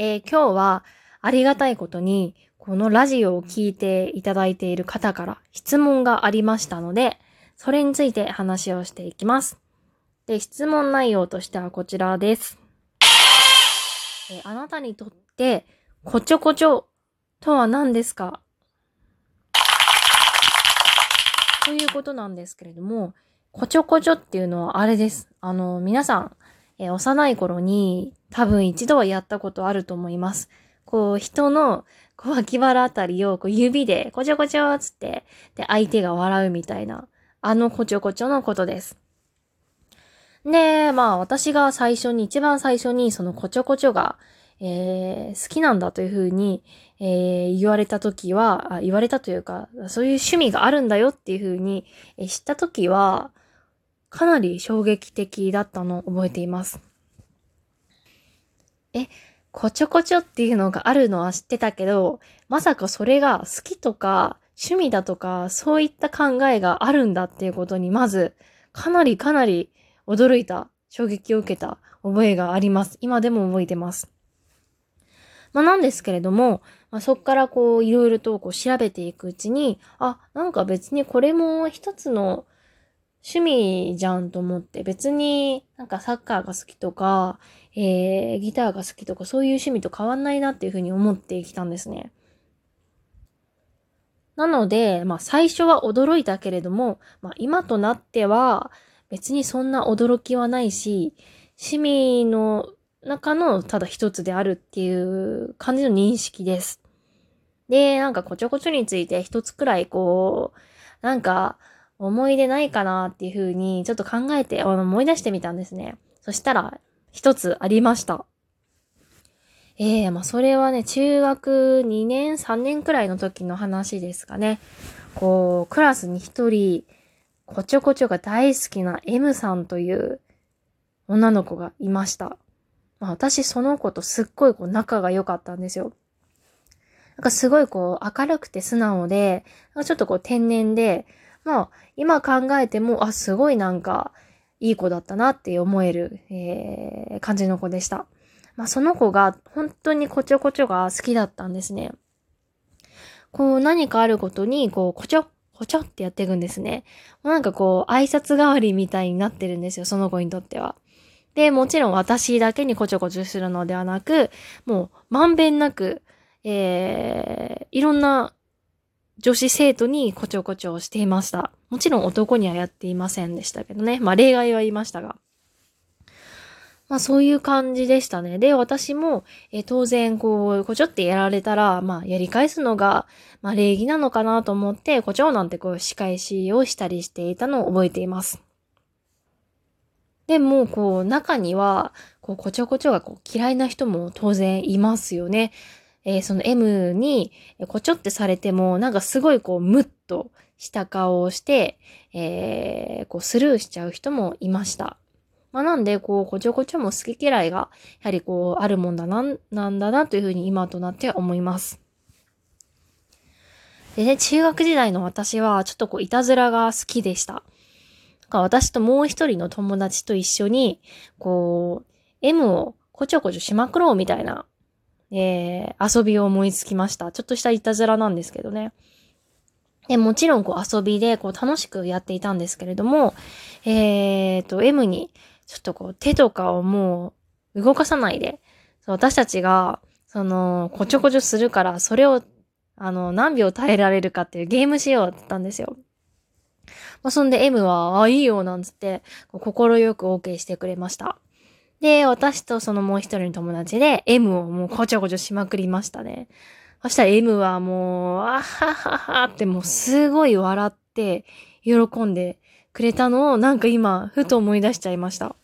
えー、今日はありがたいことに、このラジオを聞いていただいている方から質問がありましたので、それについて話をしていきます。で、質問内容としてはこちらです。えあなたにとって、こちょこちょとは何ですか？ということなんですけれども、こちょこちょっていうのはあれです。あの、皆さん、え幼い頃に多分一度はやったことあると思います。こう、人の、こう、脇腹あたりを、こう、指で、こちょこちょつって、で、相手が笑うみたいな、あのこちょこちょのことです。で、まあ、私が最初に、一番最初に、そのこちょこちょが、えー、好きなんだというふうに、えー、言われたときは言われたというか、そういう趣味があるんだよっていうふうに、えー、知ったときは、かなり衝撃的だったのを覚えています。え、こちょこちょっていうのがあるのは知ってたけど、まさかそれが好きとか趣味だとかそういった考えがあるんだっていうことにまずかなりかなり驚いた、衝撃を受けた覚えがあります。今でも覚えてます。まあなんですけれども、まあ、そっからこういろいろとこう調べていくうちに、あ、なんか別にこれも一つの趣味じゃんと思って、別になんかサッカーが好きとか、えー、ギターが好きとかそういう趣味と変わんないなっていうふうに思ってきたんですね。なので、まあ最初は驚いたけれども、まあ今となっては別にそんな驚きはないし、趣味の中のただ一つであるっていう感じの認識です。で、なんかこちょこちょについて一つくらいこう、なんか思い出ないかなっていうふうにちょっと考えて思い出してみたんですね。そしたら一つありました。ええー、まあそれはね、中学2年、3年くらいの時の話ですかね。こう、クラスに一人、こちょこちょが大好きな M さんという女の子がいました。まあ私その子とすっごいこう仲が良かったんですよ。なんかすごいこう明るくて素直で、ちょっとこう天然で、まあ今考えても、あ、すごいなんかいい子だったなって思える、えー、感じの子でした。まあその子が本当にこちょこちょが好きだったんですね。こう何かあることに、こう、こちょ、こちょってやっていくんですね。なんかこう、挨拶代わりみたいになってるんですよ、その子にとっては。で、もちろん私だけにこちょこちょするのではなく、もうまんべんなく、えー、いろんな女子生徒にこちょこちょしていました。もちろん男にはやっていませんでしたけどね。まあ例外は言いましたが。まあそういう感じでしたね。で、私も、え、当然こう、こちょってやられたら、まあやり返すのが、まあ礼儀なのかなと思って、こちょなんてこう仕返しをしたりしていたのを覚えています。でも、こう、中には、こう、こちょこちょがこう嫌いな人も当然いますよね。えー、その M に、こちょってされても、なんかすごいこう、ムッとした顔をして、えー、こう、スルーしちゃう人もいました。まあ、なんで、こう、こちょこちょも好き嫌いが、やはりこう、あるもんだな、なんだな、というふうに今となっては思います。でね、中学時代の私は、ちょっとこう、いたずらが好きでした。私ともう一人の友達と一緒に、こう、M をこちょこちょしまくろうみたいな、えー、遊びを思いつきました。ちょっとしたいたずらなんですけどね。で、もちろん、こう、遊びで、こう、楽しくやっていたんですけれども、えーと、M に、ちょっとこう、手とかをもう、動かさないで、私たちが、その、こちょこちょするから、それを、あの、何秒耐えられるかっていうゲームしようってったんですよ。まあ、そんで M は、あ、いいよ、なんつって、心よく OK してくれました。で、私とそのもう一人の友達で M をもうこちょこちょしまくりましたね。そしたら M はもう、あはははってもうすごい笑って喜んでくれたのをなんか今、ふと思い出しちゃいました。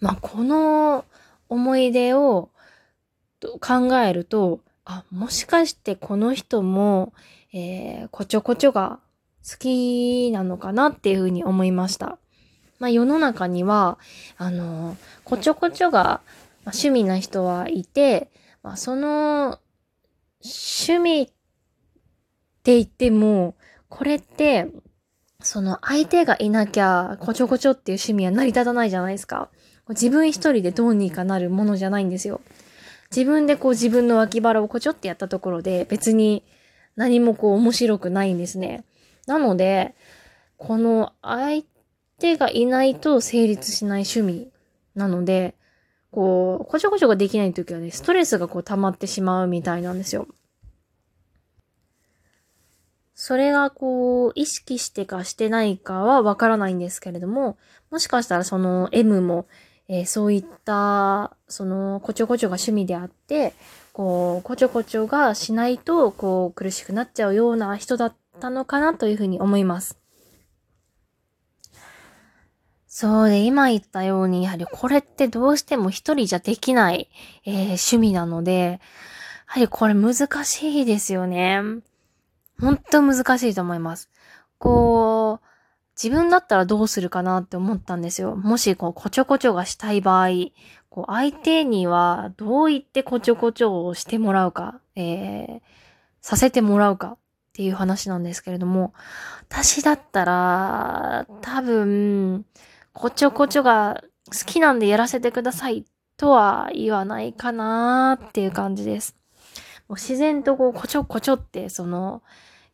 まあ、この思い出を考えると、あ、もしかしてこの人も、えー、こちょこちょが好きなのかなっていうふうに思いました。まあ世の中には、あの、こちょこちょが趣味な人はいて、まあその趣味って言っても、これって、その相手がいなきゃ、こちょこちょっていう趣味は成り立たないじゃないですか。自分一人でどうにかなるものじゃないんですよ。自分でこう自分の脇腹をこちょってやったところで別に何もこう面白くないんですね。なので、この相手がいないと成立しない趣味なので、こう、こちょこちょができない時はね、ストレスがこう溜まってしまうみたいなんですよ。それがこう、意識してかしてないかはわからないんですけれども、もしかしたらその M も、えー、そういった、その、こちょこちょが趣味であって、こう、こちょこちょがしないと、こう、苦しくなっちゃうような人だったのかなというふうに思います。そうで、今言ったように、やはりこれってどうしても一人じゃできない、えー、趣味なので、やはりこれ難しいですよね。ほんと難しいと思います。こう、自分だったらどうするかなって思ったんですよ。もし、こう、こちょこちょがしたい場合、こう、相手にはどう言ってこちょこちょをしてもらうか、えー、させてもらうかっていう話なんですけれども、私だったら、多分、こちょこちょが好きなんでやらせてくださいとは言わないかなっていう感じです。もう自然とこう、こちょこちょって、その、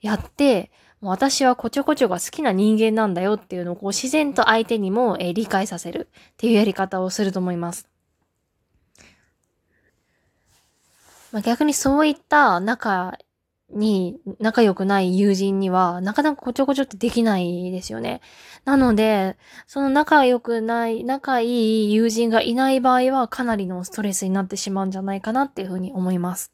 やって、もう私はこちょこちょが好きな人間なんだよっていうのをこう自然と相手にも、えー、理解させるっていうやり方をすると思います。まあ、逆にそういった仲に仲良くない友人には、なかなかこちょこちょってできないですよね。なので、その仲良くない、仲いい友人がいない場合は、かなりのストレスになってしまうんじゃないかなっていうふうに思います。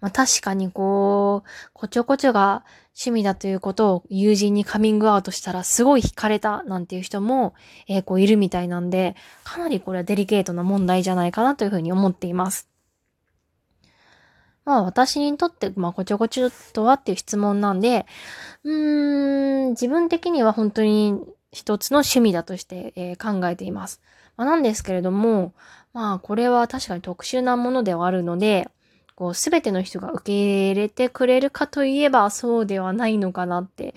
まあ確かにこう、こちょこちょが趣味だということを友人にカミングアウトしたらすごい惹かれたなんていう人も、えー、こういるみたいなんで、かなりこれはデリケートな問題じゃないかなというふうに思っています。まあ私にとって、まあこちょこちょとはっていう質問なんで、うーん、自分的には本当に一つの趣味だとして、えー、考えています。まあ、なんですけれども、まあこれは確かに特殊なものではあるので、こうすべての人が受け入れてくれるかといえばそうではないのかなって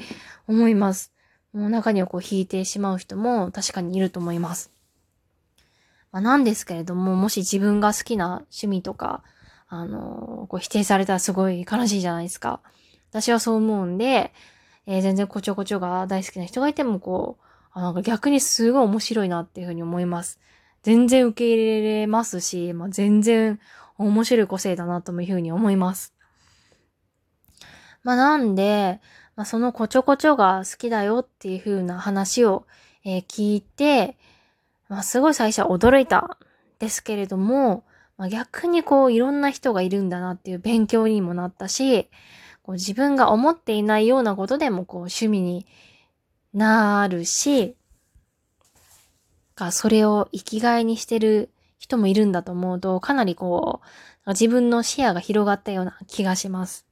思います。もう中にはこう引いてしまう人も確かにいると思います。まあ、なんですけれども、もし自分が好きな趣味とか、あの、こう否定されたらすごい悲しいじゃないですか。私はそう思うんで、えー、全然こちょこちょが大好きな人がいても、こう、あなんか逆にすごい面白いなっていうふうに思います。全然受け入れれますし、まあ、全然面白い個性だなというふうに思います。まあ、なんで、まあ、そのこちょこちょが好きだよっていう風な話を、えー、聞いて、まあ、すごい最初は驚いたですけれども、まあ、逆にこういろんな人がいるんだなっていう勉強にもなったし、こう自分が思っていないようなことでもこう趣味になるし、がそれを生きがいにしてる人もいるんだと思うと、かなりこう、自分の視野が広がったような気がします。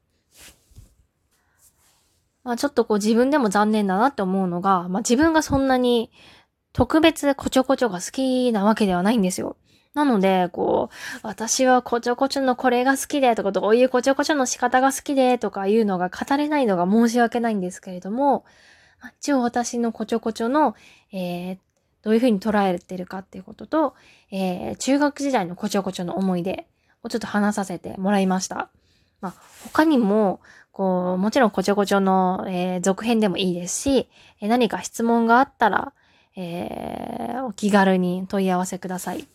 まあちょっとこう自分でも残念だなって思うのが、まあ自分がそんなに特別こちょこちょが好きなわけではないんですよ。なので、こう、私はこちょこちょのこれが好きでとか、どういうこちょこちょの仕方が好きでとかいうのが語れないのが申し訳ないんですけれども、一応私のこちょこちょの、えー、どういうふうに捉えてるかっていうことと、えー、中学時代のこちょこちょの思い出をちょっと話させてもらいました。まあ、他にも、こう、もちろんこちょこちょの、えー、続編でもいいですし、え何か質問があったら、えー、お気軽に問い合わせください。